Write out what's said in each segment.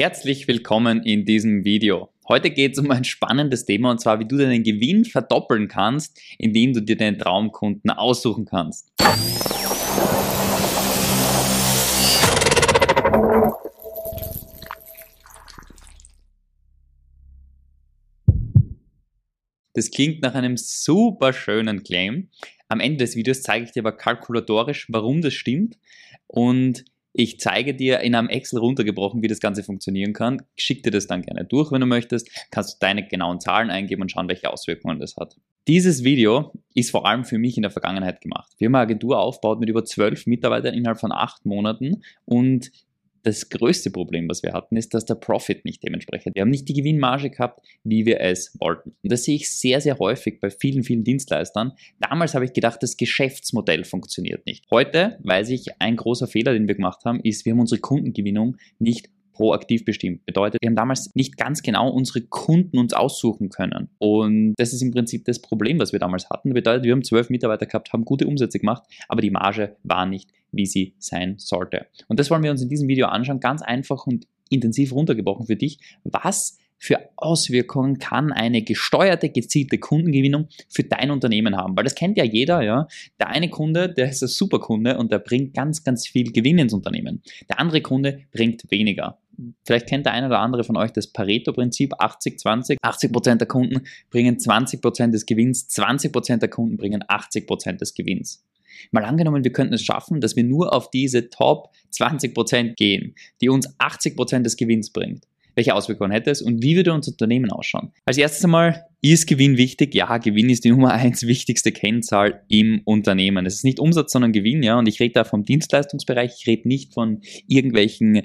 Herzlich willkommen in diesem Video. Heute geht es um ein spannendes Thema und zwar, wie du deinen Gewinn verdoppeln kannst, indem du dir deinen Traumkunden aussuchen kannst. Das klingt nach einem super schönen Claim. Am Ende des Videos zeige ich dir aber kalkulatorisch, warum das stimmt und ich zeige dir in einem Excel runtergebrochen, wie das Ganze funktionieren kann. Schick dir das dann gerne durch, wenn du möchtest. Kannst du deine genauen Zahlen eingeben und schauen, welche Auswirkungen das hat. Dieses Video ist vor allem für mich in der Vergangenheit gemacht. Wir haben eine Agentur aufgebaut mit über zwölf Mitarbeitern innerhalb von acht Monaten und das größte Problem, was wir hatten, ist, dass der Profit nicht dementsprechend. Wir haben nicht die Gewinnmarge gehabt, wie wir es wollten. Und das sehe ich sehr, sehr häufig bei vielen, vielen Dienstleistern. Damals habe ich gedacht, das Geschäftsmodell funktioniert nicht. Heute weiß ich, ein großer Fehler, den wir gemacht haben, ist, wir haben unsere Kundengewinnung nicht proaktiv bestimmt. Bedeutet, wir haben damals nicht ganz genau unsere Kunden uns aussuchen können. Und das ist im Prinzip das Problem, was wir damals hatten. Bedeutet, wir haben zwölf Mitarbeiter gehabt, haben gute Umsätze gemacht, aber die Marge war nicht, wie sie sein sollte. Und das wollen wir uns in diesem Video anschauen, ganz einfach und intensiv runtergebrochen für dich. Was für Auswirkungen kann eine gesteuerte, gezielte Kundengewinnung für dein Unternehmen haben? Weil das kennt ja jeder, ja. Der eine Kunde, der ist ein super Kunde und der bringt ganz, ganz viel Gewinn ins Unternehmen. Der andere Kunde bringt weniger. Vielleicht kennt der eine oder andere von euch das Pareto-Prinzip 80-20. 80% der Kunden bringen 20% des Gewinns, 20% der Kunden bringen 80% des Gewinns. Mal angenommen, wir könnten es schaffen, dass wir nur auf diese Top 20% gehen, die uns 80% des Gewinns bringt welche Auswirkungen hätte es und wie würde unser Unternehmen ausschauen? Als erstes einmal, ist Gewinn wichtig? Ja, Gewinn ist die Nummer eins wichtigste Kennzahl im Unternehmen. Es ist nicht Umsatz, sondern Gewinn, ja. Und ich rede da vom Dienstleistungsbereich. Ich rede nicht von irgendwelchen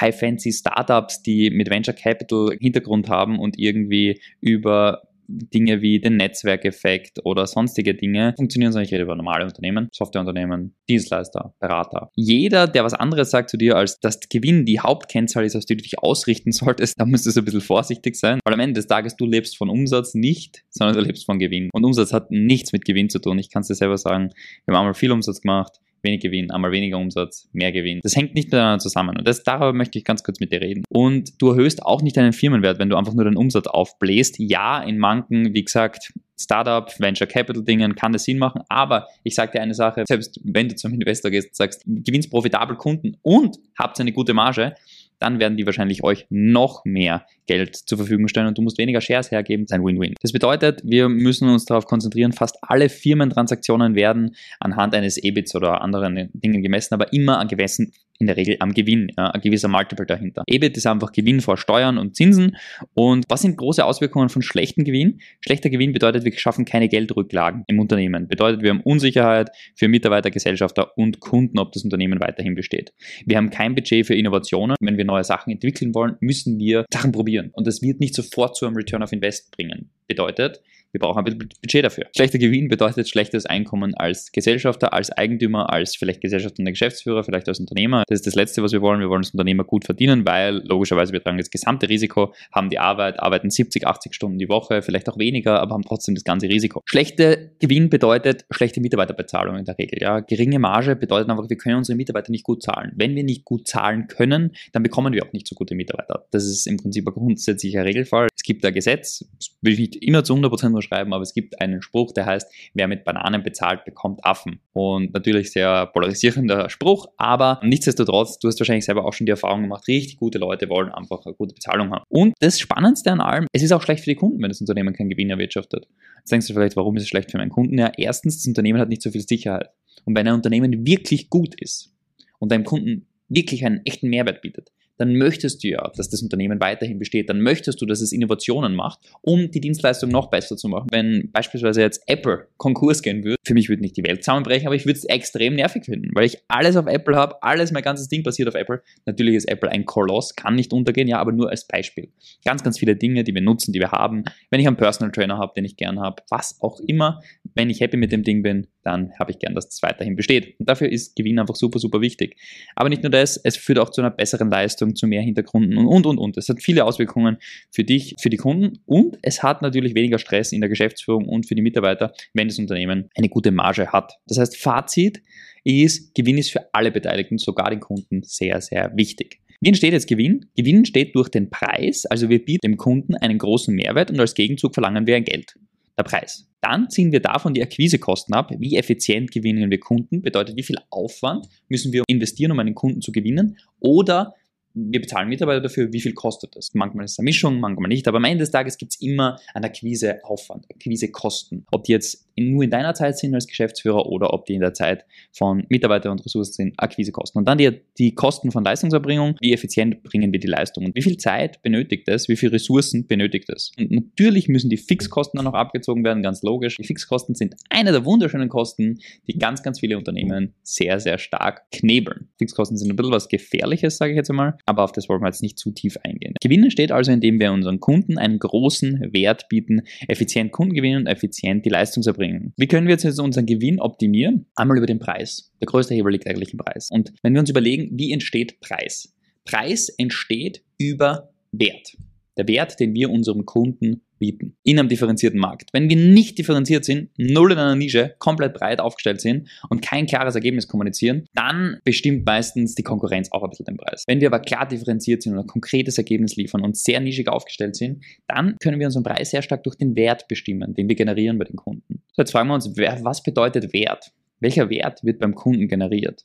high-fancy Startups, die mit Venture Capital Hintergrund haben und irgendwie über Dinge wie den Netzwerkeffekt oder sonstige Dinge funktionieren, sondern ich rede über normale Unternehmen, Softwareunternehmen, Dienstleister, Berater. Jeder, der was anderes sagt zu dir, als dass Gewinn die Hauptkennzahl ist, auf die du dich ausrichten solltest, da müsstest du ein bisschen vorsichtig sein, weil am Ende des Tages du lebst von Umsatz nicht, sondern du lebst von Gewinn. Und Umsatz hat nichts mit Gewinn zu tun. Ich kann es dir selber sagen, wir haben einmal viel Umsatz gemacht, wenig Gewinn, einmal weniger Umsatz, mehr Gewinn. Das hängt nicht miteinander zusammen und das, darüber möchte ich ganz kurz mit dir reden. Und du erhöhst auch nicht deinen Firmenwert, wenn du einfach nur deinen Umsatz aufbläst. Ja, in manchen, wie gesagt, Startup, Venture Capital Dingen kann das Sinn machen, aber ich sage dir eine Sache, selbst wenn du zum Investor gehst und sagst, gewinnst profitabel Kunden und habt eine gute Marge, dann werden die wahrscheinlich euch noch mehr Geld zur Verfügung stellen und du musst weniger Shares hergeben, das ist ein Win-Win. Das bedeutet, wir müssen uns darauf konzentrieren, fast alle Firmentransaktionen werden anhand eines EBITs oder anderen Dingen gemessen, aber immer an gewissen in der Regel am Gewinn, ja, ein gewisser Multiple dahinter. EBIT ist einfach Gewinn vor Steuern und Zinsen. Und was sind große Auswirkungen von schlechtem Gewinn? Schlechter Gewinn bedeutet, wir schaffen keine Geldrücklagen im Unternehmen. Bedeutet, wir haben Unsicherheit für Mitarbeiter, Gesellschafter und Kunden, ob das Unternehmen weiterhin besteht. Wir haben kein Budget für Innovationen. Wenn wir neue Sachen entwickeln wollen, müssen wir Sachen probieren. Und das wird nicht sofort zu einem Return of Invest bringen. Bedeutet, wir brauchen ein bisschen Budget dafür. Schlechter Gewinn bedeutet schlechtes Einkommen als Gesellschafter, als Eigentümer, als vielleicht gesellschaftender Geschäftsführer, vielleicht als Unternehmer. Das ist das Letzte, was wir wollen. Wir wollen als Unternehmer gut verdienen, weil logischerweise wir tragen das gesamte Risiko, haben die Arbeit, arbeiten 70, 80 Stunden die Woche, vielleicht auch weniger, aber haben trotzdem das ganze Risiko. Schlechter Gewinn bedeutet schlechte Mitarbeiterbezahlung in der Regel. Ja. Geringe Marge bedeutet einfach, wir können unsere Mitarbeiter nicht gut zahlen. Wenn wir nicht gut zahlen können, dann bekommen wir auch nicht so gute Mitarbeiter. Das ist im Prinzip ein grundsätzlicher Regelfall. Es gibt ein Gesetz, das will ich nicht immer zu 100% schreiben, aber es gibt einen Spruch, der heißt, wer mit Bananen bezahlt, bekommt Affen. Und natürlich sehr polarisierender Spruch, aber nichtsdestotrotz, du hast wahrscheinlich selber auch schon die Erfahrung gemacht, richtig gute Leute wollen einfach eine gute Bezahlung haben. Und das Spannendste an allem, es ist auch schlecht für die Kunden, wenn das Unternehmen keinen Gewinn erwirtschaftet. Jetzt denkst du vielleicht, warum ist es schlecht für meinen Kunden? Ja, erstens, das Unternehmen hat nicht so viel Sicherheit. Und wenn ein Unternehmen wirklich gut ist und deinem Kunden wirklich einen echten Mehrwert bietet, dann möchtest du ja, dass das Unternehmen weiterhin besteht. Dann möchtest du, dass es Innovationen macht, um die Dienstleistung noch besser zu machen. Wenn beispielsweise jetzt Apple Konkurs gehen würde, für mich würde nicht die Welt zusammenbrechen, aber ich würde es extrem nervig finden, weil ich alles auf Apple habe, alles, mein ganzes Ding basiert auf Apple. Natürlich ist Apple ein Koloss, kann nicht untergehen, ja, aber nur als Beispiel. Ganz, ganz viele Dinge, die wir nutzen, die wir haben. Wenn ich einen Personal Trainer habe, den ich gern habe, was auch immer, wenn ich happy mit dem Ding bin, dann habe ich gern, dass das weiterhin besteht. Und dafür ist Gewinn einfach super, super wichtig. Aber nicht nur das, es führt auch zu einer besseren Leistung Leistung, zu mehr Hintergründen und, und, und, und. Es hat viele Auswirkungen für dich, für die Kunden und es hat natürlich weniger Stress in der Geschäftsführung und für die Mitarbeiter, wenn das Unternehmen eine gute Marge hat. Das heißt, Fazit ist, Gewinn ist für alle Beteiligten, sogar den Kunden, sehr, sehr wichtig. Wie entsteht jetzt Gewinn? Gewinn entsteht durch den Preis, also wir bieten dem Kunden einen großen Mehrwert und als Gegenzug verlangen wir ein Geld, der Preis. Dann ziehen wir davon die Akquisekosten ab. Wie effizient gewinnen wir Kunden? Bedeutet, wie viel Aufwand müssen wir investieren, um einen Kunden zu gewinnen? Oder wir bezahlen Mitarbeiter dafür, wie viel kostet das? Manchmal ist es eine Mischung, manchmal nicht, aber am Ende des Tages gibt es immer einen Akquiseaufwand, Akquisekosten. Ob die jetzt nur in deiner Zeit sind als Geschäftsführer oder ob die in der Zeit von Mitarbeiter und Ressourcen sind, Akquisekosten. Und dann die, die Kosten von Leistungserbringung, wie effizient bringen wir die Leistung und wie viel Zeit benötigt es, wie viele Ressourcen benötigt es. Und natürlich müssen die Fixkosten dann noch abgezogen werden, ganz logisch. Die Fixkosten sind eine der wunderschönen Kosten, die ganz, ganz viele Unternehmen sehr, sehr stark knebeln. Fixkosten sind ein bisschen was Gefährliches, sage ich jetzt einmal aber auf das wollen wir jetzt nicht zu tief eingehen. Gewinn entsteht also, indem wir unseren Kunden einen großen Wert bieten, effizient Kunden gewinnen und effizient die Leistungserbringung. Wie können wir jetzt also unseren Gewinn optimieren? Einmal über den Preis. Der größte Hebel liegt eigentlich im Preis. Und wenn wir uns überlegen, wie entsteht Preis? Preis entsteht über Wert. Der Wert, den wir unserem Kunden bieten in einem differenzierten Markt. Wenn wir nicht differenziert sind, null in einer Nische, komplett breit aufgestellt sind und kein klares Ergebnis kommunizieren, dann bestimmt meistens die Konkurrenz auch ein bisschen den Preis. Wenn wir aber klar differenziert sind und ein konkretes Ergebnis liefern und sehr nischig aufgestellt sind, dann können wir unseren Preis sehr stark durch den Wert bestimmen, den wir generieren bei den Kunden. So, jetzt fragen wir uns, was bedeutet Wert? Welcher Wert wird beim Kunden generiert?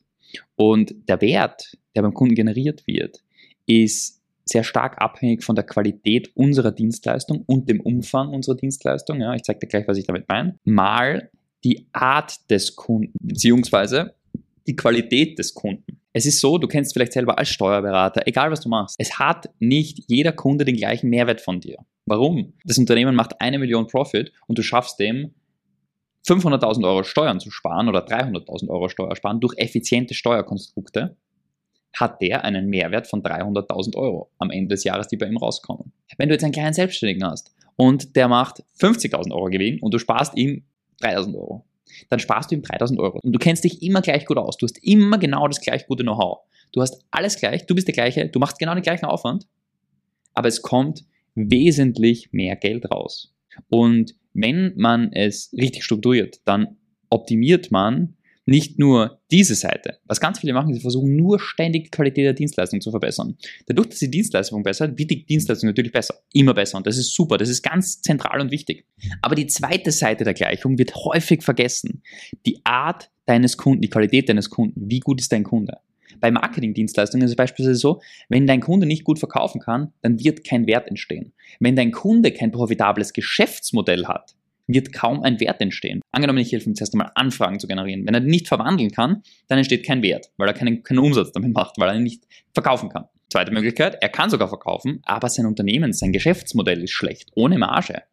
Und der Wert, der beim Kunden generiert wird, ist sehr stark abhängig von der Qualität unserer Dienstleistung und dem Umfang unserer Dienstleistung. Ja, ich zeige dir gleich, was ich damit meine. Mal die Art des Kunden, beziehungsweise die Qualität des Kunden. Es ist so, du kennst vielleicht selber als Steuerberater, egal was du machst, es hat nicht jeder Kunde den gleichen Mehrwert von dir. Warum? Das Unternehmen macht eine Million Profit und du schaffst dem 500.000 Euro Steuern zu sparen oder 300.000 Euro Steuer sparen durch effiziente Steuerkonstrukte hat der einen Mehrwert von 300.000 Euro am Ende des Jahres, die bei ihm rauskommen. Wenn du jetzt einen kleinen Selbstständigen hast und der macht 50.000 Euro Gewinn und du sparst ihm 3.000 Euro, dann sparst du ihm 3.000 Euro. Und du kennst dich immer gleich gut aus. Du hast immer genau das gleich gute Know-how. Du hast alles gleich, du bist der gleiche, du machst genau den gleichen Aufwand, aber es kommt wesentlich mehr Geld raus. Und wenn man es richtig strukturiert, dann optimiert man nicht nur diese Seite. Was ganz viele machen, sie versuchen nur ständig die Qualität der Dienstleistung zu verbessern. Dadurch, dass die Dienstleistung besser wird die Dienstleistung natürlich besser. Immer besser. Und das ist super. Das ist ganz zentral und wichtig. Aber die zweite Seite der Gleichung wird häufig vergessen. Die Art deines Kunden, die Qualität deines Kunden. Wie gut ist dein Kunde? Bei Marketingdienstleistungen ist es beispielsweise so, wenn dein Kunde nicht gut verkaufen kann, dann wird kein Wert entstehen. Wenn dein Kunde kein profitables Geschäftsmodell hat, wird kaum ein Wert entstehen. Angenommen, ich helfe ihm zuerst einmal Anfragen zu generieren. Wenn er nicht verwandeln kann, dann entsteht kein Wert, weil er keinen, keinen Umsatz damit macht, weil er ihn nicht verkaufen kann. Zweite Möglichkeit, er kann sogar verkaufen, aber sein Unternehmen, sein Geschäftsmodell ist schlecht, ohne Marge.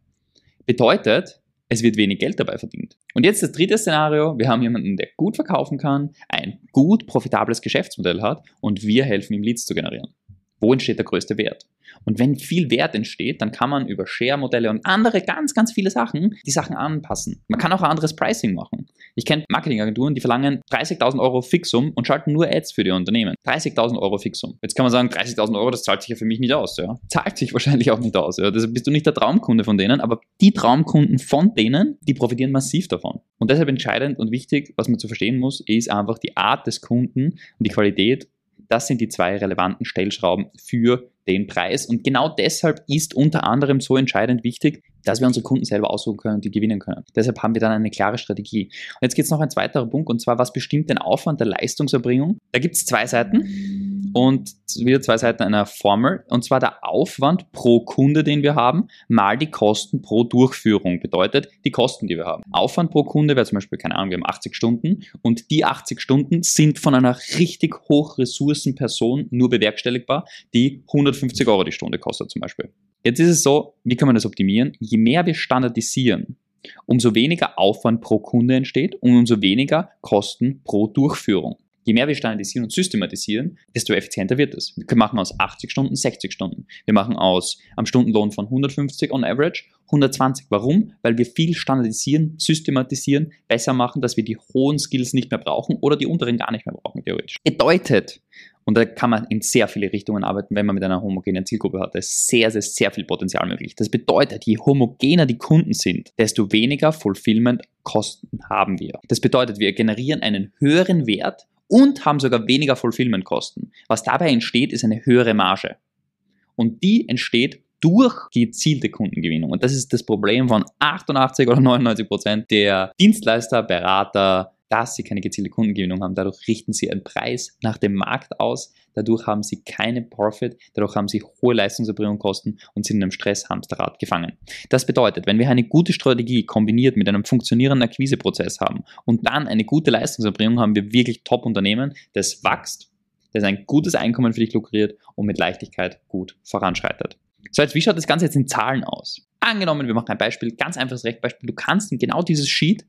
Bedeutet, es wird wenig Geld dabei verdient. Und jetzt das dritte Szenario, wir haben jemanden, der gut verkaufen kann, ein gut profitables Geschäftsmodell hat und wir helfen ihm Leads zu generieren. Wo entsteht der größte Wert? Und wenn viel Wert entsteht, dann kann man über Share-Modelle und andere ganz, ganz viele Sachen die Sachen anpassen. Man kann auch ein anderes Pricing machen. Ich kenne Marketingagenturen, die verlangen 30.000 Euro Fixum und schalten nur Ads für die Unternehmen. 30.000 Euro Fixum. Jetzt kann man sagen, 30.000 Euro, das zahlt sich ja für mich nicht aus. Ja? Zahlt sich wahrscheinlich auch nicht aus. Ja? Deshalb bist du nicht der Traumkunde von denen, aber die Traumkunden von denen, die profitieren massiv davon. Und deshalb entscheidend und wichtig, was man zu verstehen muss, ist einfach die Art des Kunden und die Qualität das sind die zwei relevanten Stellschrauben für den Preis. Und genau deshalb ist unter anderem so entscheidend wichtig, dass wir unsere Kunden selber aussuchen können und die gewinnen können. Deshalb haben wir dann eine klare Strategie. Und jetzt geht es noch ein zweiter Punkt, und zwar, was bestimmt den Aufwand der Leistungserbringung? Da gibt es zwei Seiten und wieder zwei Seiten einer Formel, und zwar der Aufwand pro Kunde, den wir haben, mal die Kosten pro Durchführung. Bedeutet die Kosten, die wir haben. Aufwand pro Kunde wäre zum Beispiel, keine Ahnung, wir haben 80 Stunden und die 80 Stunden sind von einer richtig hoch Ressourcenperson nur bewerkstelligbar, die 150 Euro die Stunde kostet zum Beispiel. Jetzt ist es so, wie kann man das optimieren? Je mehr wir standardisieren, umso weniger Aufwand pro Kunde entsteht und umso weniger Kosten pro Durchführung. Je mehr wir standardisieren und systematisieren, desto effizienter wird es. Wir machen aus 80 Stunden 60 Stunden. Wir machen aus am Stundenlohn von 150 on average 120. Warum? Weil wir viel standardisieren, systematisieren, besser machen, dass wir die hohen Skills nicht mehr brauchen oder die unteren gar nicht mehr brauchen, theoretisch. Bedeutet, und da kann man in sehr viele Richtungen arbeiten, wenn man mit einer homogenen Zielgruppe hat. Da ist sehr, sehr, sehr viel Potenzial möglich. Das bedeutet, je homogener die Kunden sind, desto weniger Fulfillment-Kosten haben wir. Das bedeutet, wir generieren einen höheren Wert und haben sogar weniger Fulfillment-Kosten. Was dabei entsteht, ist eine höhere Marge. Und die entsteht durch gezielte Kundengewinnung. Und das ist das Problem von 88 oder 99 Prozent der Dienstleister, Berater, dass sie keine gezielte Kundengewinnung haben. Dadurch richten sie ihren Preis nach dem Markt aus. Dadurch haben sie keine Profit. Dadurch haben sie hohe Leistungserbringungskosten und sind in einem Stresshamsterrad gefangen. Das bedeutet, wenn wir eine gute Strategie kombiniert mit einem funktionierenden Akquiseprozess haben und dann eine gute Leistungserbringung, haben wir wirklich Top-Unternehmen, das wächst, das ein gutes Einkommen für dich lukriert und mit Leichtigkeit gut voranschreitet. So, jetzt wie schaut das Ganze jetzt in Zahlen aus? Angenommen, wir machen ein Beispiel, ganz einfaches Rechenbeispiel. Du kannst in genau dieses Sheet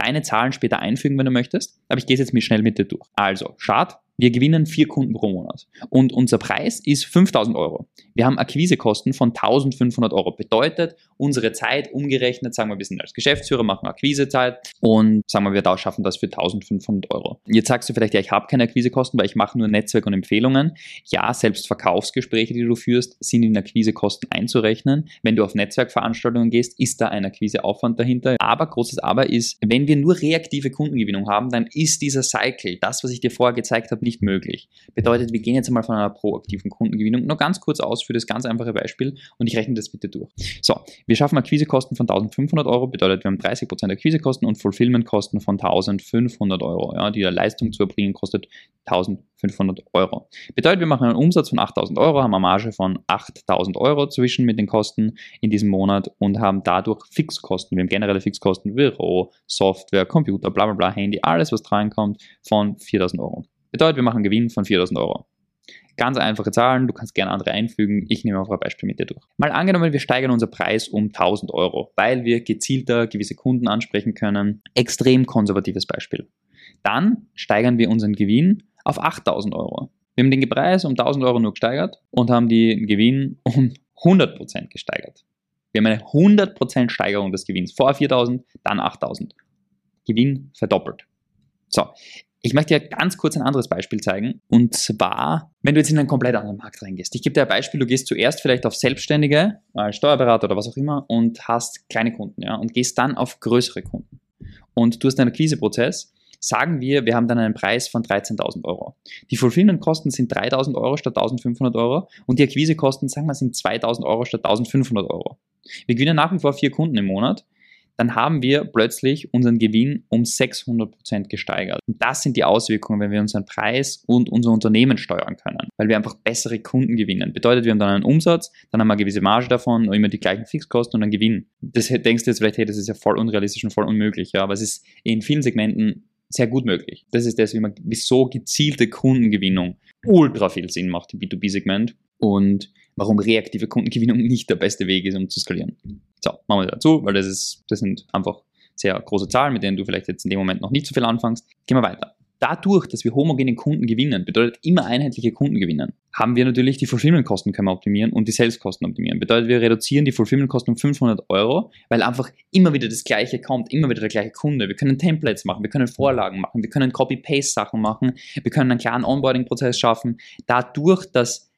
deine Zahlen später einfügen, wenn du möchtest. Aber ich gehe es jetzt mit schnell mit dir durch. Also, Chart, wir gewinnen vier Kunden pro Monat. Und unser Preis ist 5000 Euro. Wir haben Akquisekosten von 1500 Euro. Bedeutet, unsere Zeit umgerechnet, sagen wir, wir sind als Geschäftsführer, machen Akquisezeit und sagen wir, wir da schaffen das für 1500 Euro. Jetzt sagst du vielleicht, ja, ich habe keine Akquisekosten, weil ich mache nur Netzwerk und Empfehlungen. Ja, selbst Verkaufsgespräche, die du führst, sind in Akquisekosten einzurechnen. Wenn du auf Netzwerkveranstaltungen gehst, ist da ein Akquiseaufwand dahinter. Aber großes Aber ist, wenn wir nur reaktive Kundengewinnung haben, dann ist dieser Cycle, das, was ich dir vorher gezeigt habe, nicht möglich. Bedeutet, wir gehen jetzt einmal von einer proaktiven Kundengewinnung nur ganz kurz aus für das ganz einfache Beispiel und ich rechne das bitte durch. So, wir schaffen Akquisekosten von 1500 Euro, bedeutet, wir haben 30% Akquisekosten und Fulfillmentkosten von 1500 Euro. Ja, die Leistung zu erbringen kostet 1500 Euro. Bedeutet, wir machen einen Umsatz von 8000 Euro, haben eine Marge von 8000 Euro zwischen mit den Kosten in diesem Monat und haben dadurch Fixkosten. Wir haben generelle Fixkosten, Büro, Software, Computer, bla bla bla, Handy, alles was reinkommt von 4000 Euro. Bedeutet, wir machen einen Gewinn von 4000 Euro. Ganz einfache Zahlen, du kannst gerne andere einfügen. Ich nehme einfach ein Beispiel mit dir durch. Mal angenommen, wir steigern unser Preis um 1000 Euro, weil wir gezielter gewisse Kunden ansprechen können. Extrem konservatives Beispiel. Dann steigern wir unseren Gewinn auf 8000 Euro. Wir haben den Preis um 1000 Euro nur gesteigert und haben den Gewinn um 100% gesteigert. Wir haben eine 100% Steigerung des Gewinns. Vor 4000, dann 8000. Gewinn verdoppelt. So, ich möchte dir ganz kurz ein anderes Beispiel zeigen. Und zwar, wenn du jetzt in einen komplett anderen Markt reingehst. Ich gebe dir ein Beispiel, du gehst zuerst vielleicht auf Selbstständige, als Steuerberater oder was auch immer und hast kleine Kunden, ja, und gehst dann auf größere Kunden. Und du hast einen Akquiseprozess. Sagen wir, wir haben dann einen Preis von 13.000 Euro. Die Fulfillment-Kosten sind 3.000 Euro statt 1.500 Euro und die Akquisekosten, sagen wir, sind 2.000 Euro statt 1.500 Euro. Wir gewinnen nach wie vor vier Kunden im Monat dann haben wir plötzlich unseren Gewinn um 600% gesteigert. Und das sind die Auswirkungen, wenn wir unseren Preis und unser Unternehmen steuern können, weil wir einfach bessere Kunden gewinnen. Bedeutet, wir haben dann einen Umsatz, dann haben wir eine gewisse Marge davon, immer die gleichen Fixkosten und einen Gewinn. Das denkst du jetzt vielleicht, hey, das ist ja voll unrealistisch und voll unmöglich, ja, aber es ist in vielen Segmenten sehr gut möglich. Das ist das, wie man, wieso gezielte Kundengewinnung ultra viel Sinn macht im B2B-Segment und warum reaktive Kundengewinnung nicht der beste Weg ist, um zu skalieren. So, machen wir dazu, weil das, ist, das sind einfach sehr große Zahlen, mit denen du vielleicht jetzt in dem Moment noch nicht so viel anfängst. Gehen wir weiter. Dadurch, dass wir homogene Kunden gewinnen, bedeutet immer einheitliche Kunden gewinnen, haben wir natürlich die Fulfillment-Kosten können wir optimieren und die Sales-Kosten optimieren. Bedeutet, wir reduzieren die Fulfillment-Kosten um 500 Euro, weil einfach immer wieder das Gleiche kommt, immer wieder der gleiche Kunde. Wir können Templates machen, wir können Vorlagen machen, wir können Copy-Paste-Sachen machen, wir können einen klaren Onboarding-Prozess schaffen. Dadurch, dass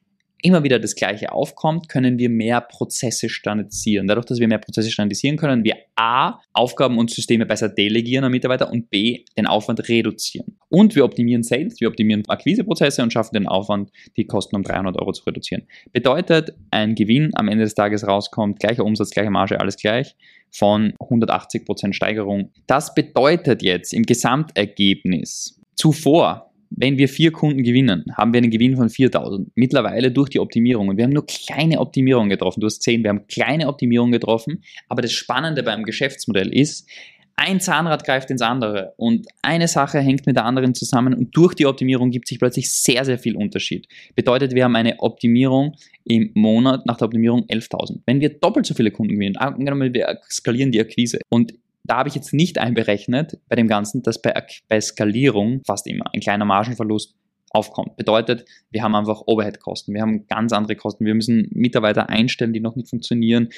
immer wieder das Gleiche aufkommt, können wir mehr Prozesse standardisieren. Dadurch, dass wir mehr Prozesse standardisieren können, wir A, Aufgaben und Systeme besser delegieren an Mitarbeiter und B, den Aufwand reduzieren. Und wir optimieren Sales, wir optimieren Akquiseprozesse und schaffen den Aufwand, die Kosten um 300 Euro zu reduzieren. Bedeutet, ein Gewinn am Ende des Tages rauskommt, gleicher Umsatz, gleiche Marge, alles gleich, von 180% Steigerung. Das bedeutet jetzt im Gesamtergebnis zuvor wenn wir vier Kunden gewinnen, haben wir einen Gewinn von 4000. Mittlerweile durch die Optimierung. Und wir haben nur kleine Optimierungen getroffen. Du hast gesehen, wir haben kleine Optimierungen getroffen. Aber das Spannende beim Geschäftsmodell ist, ein Zahnrad greift ins andere und eine Sache hängt mit der anderen zusammen und durch die Optimierung gibt sich plötzlich sehr, sehr viel Unterschied. Bedeutet, wir haben eine Optimierung im Monat nach der Optimierung 11.000. Wenn wir doppelt so viele Kunden gewinnen, angenommen wir skalieren die Akquise und da habe ich jetzt nicht einberechnet bei dem Ganzen, dass bei, bei Skalierung fast immer ein kleiner Margenverlust aufkommt. Bedeutet, wir haben einfach Overhead-Kosten, wir haben ganz andere Kosten, wir müssen Mitarbeiter einstellen, die noch nicht funktionieren.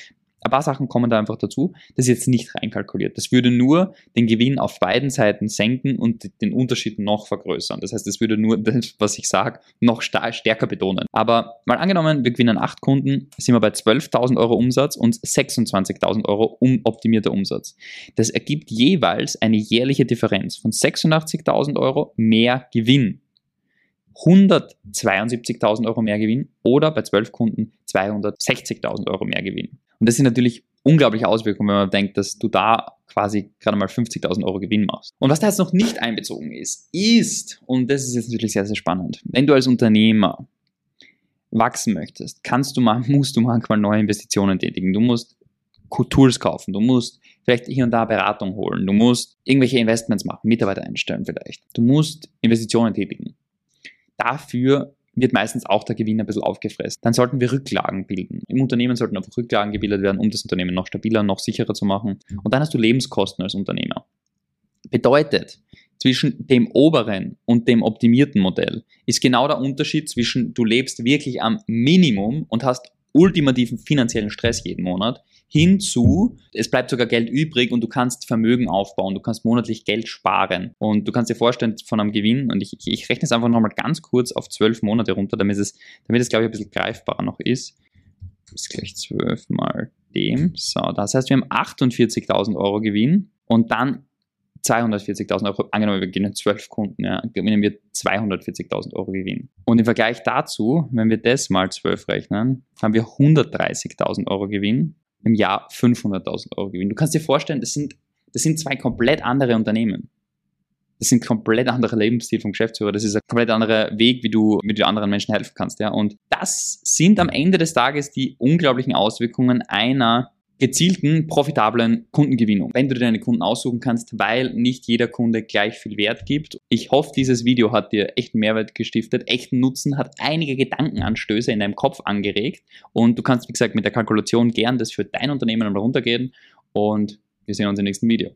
Ein paar Sachen kommen da einfach dazu. Das ist jetzt nicht reinkalkuliert. Das würde nur den Gewinn auf beiden Seiten senken und den Unterschied noch vergrößern. Das heißt, das würde nur das, was ich sage, noch stärker betonen. Aber mal angenommen, wir gewinnen acht Kunden, sind wir bei 12.000 Euro Umsatz und 26.000 Euro um optimierter Umsatz. Das ergibt jeweils eine jährliche Differenz von 86.000 Euro mehr Gewinn 172.000 Euro mehr Gewinn oder bei 12 Kunden 260.000 Euro mehr Gewinn. Und das sind natürlich unglaubliche Auswirkungen, wenn man denkt, dass du da quasi gerade mal 50.000 Euro Gewinn machst. Und was da jetzt noch nicht einbezogen ist, ist, und das ist jetzt natürlich sehr, sehr spannend, wenn du als Unternehmer wachsen möchtest, kannst du mal, musst du manchmal neue Investitionen tätigen. Du musst Tools kaufen, du musst vielleicht hier und da Beratung holen, du musst irgendwelche Investments machen, Mitarbeiter einstellen vielleicht. Du musst Investitionen tätigen. Dafür wird meistens auch der Gewinn ein bisschen aufgefressen. Dann sollten wir Rücklagen bilden. Im Unternehmen sollten einfach Rücklagen gebildet werden, um das Unternehmen noch stabiler, noch sicherer zu machen. Und dann hast du Lebenskosten als Unternehmer. Bedeutet, zwischen dem oberen und dem optimierten Modell ist genau der Unterschied zwischen du lebst wirklich am Minimum und hast ultimativen finanziellen Stress jeden Monat hinzu, es bleibt sogar Geld übrig und du kannst Vermögen aufbauen, du kannst monatlich Geld sparen und du kannst dir vorstellen von einem Gewinn und ich, ich, ich rechne es einfach nochmal ganz kurz auf zwölf Monate runter, damit es, damit es glaube ich ein bisschen greifbarer noch ist. Das ist gleich zwölf mal dem. So, das heißt, wir haben 48.000 Euro Gewinn und dann 240.000 Euro, angenommen wir gewinnen 12 Kunden, ja, gewinnen wir 240.000 Euro Gewinn. Und im Vergleich dazu, wenn wir das mal 12 rechnen, haben wir 130.000 Euro Gewinn, im Jahr 500.000 Euro Gewinn. Du kannst dir vorstellen, das sind, das sind zwei komplett andere Unternehmen. Das sind komplett andere Lebensstil vom Geschäftsführer. Das ist ein komplett anderer Weg, wie du, du anderen Menschen helfen kannst. Ja? Und das sind am Ende des Tages die unglaublichen Auswirkungen einer gezielten, profitablen Kundengewinnung, wenn du dir deine Kunden aussuchen kannst, weil nicht jeder Kunde gleich viel Wert gibt. Ich hoffe, dieses Video hat dir echten Mehrwert gestiftet, echten Nutzen, hat einige Gedankenanstöße in deinem Kopf angeregt und du kannst, wie gesagt, mit der Kalkulation gern das für dein Unternehmen runtergehen und wir sehen uns im nächsten Video.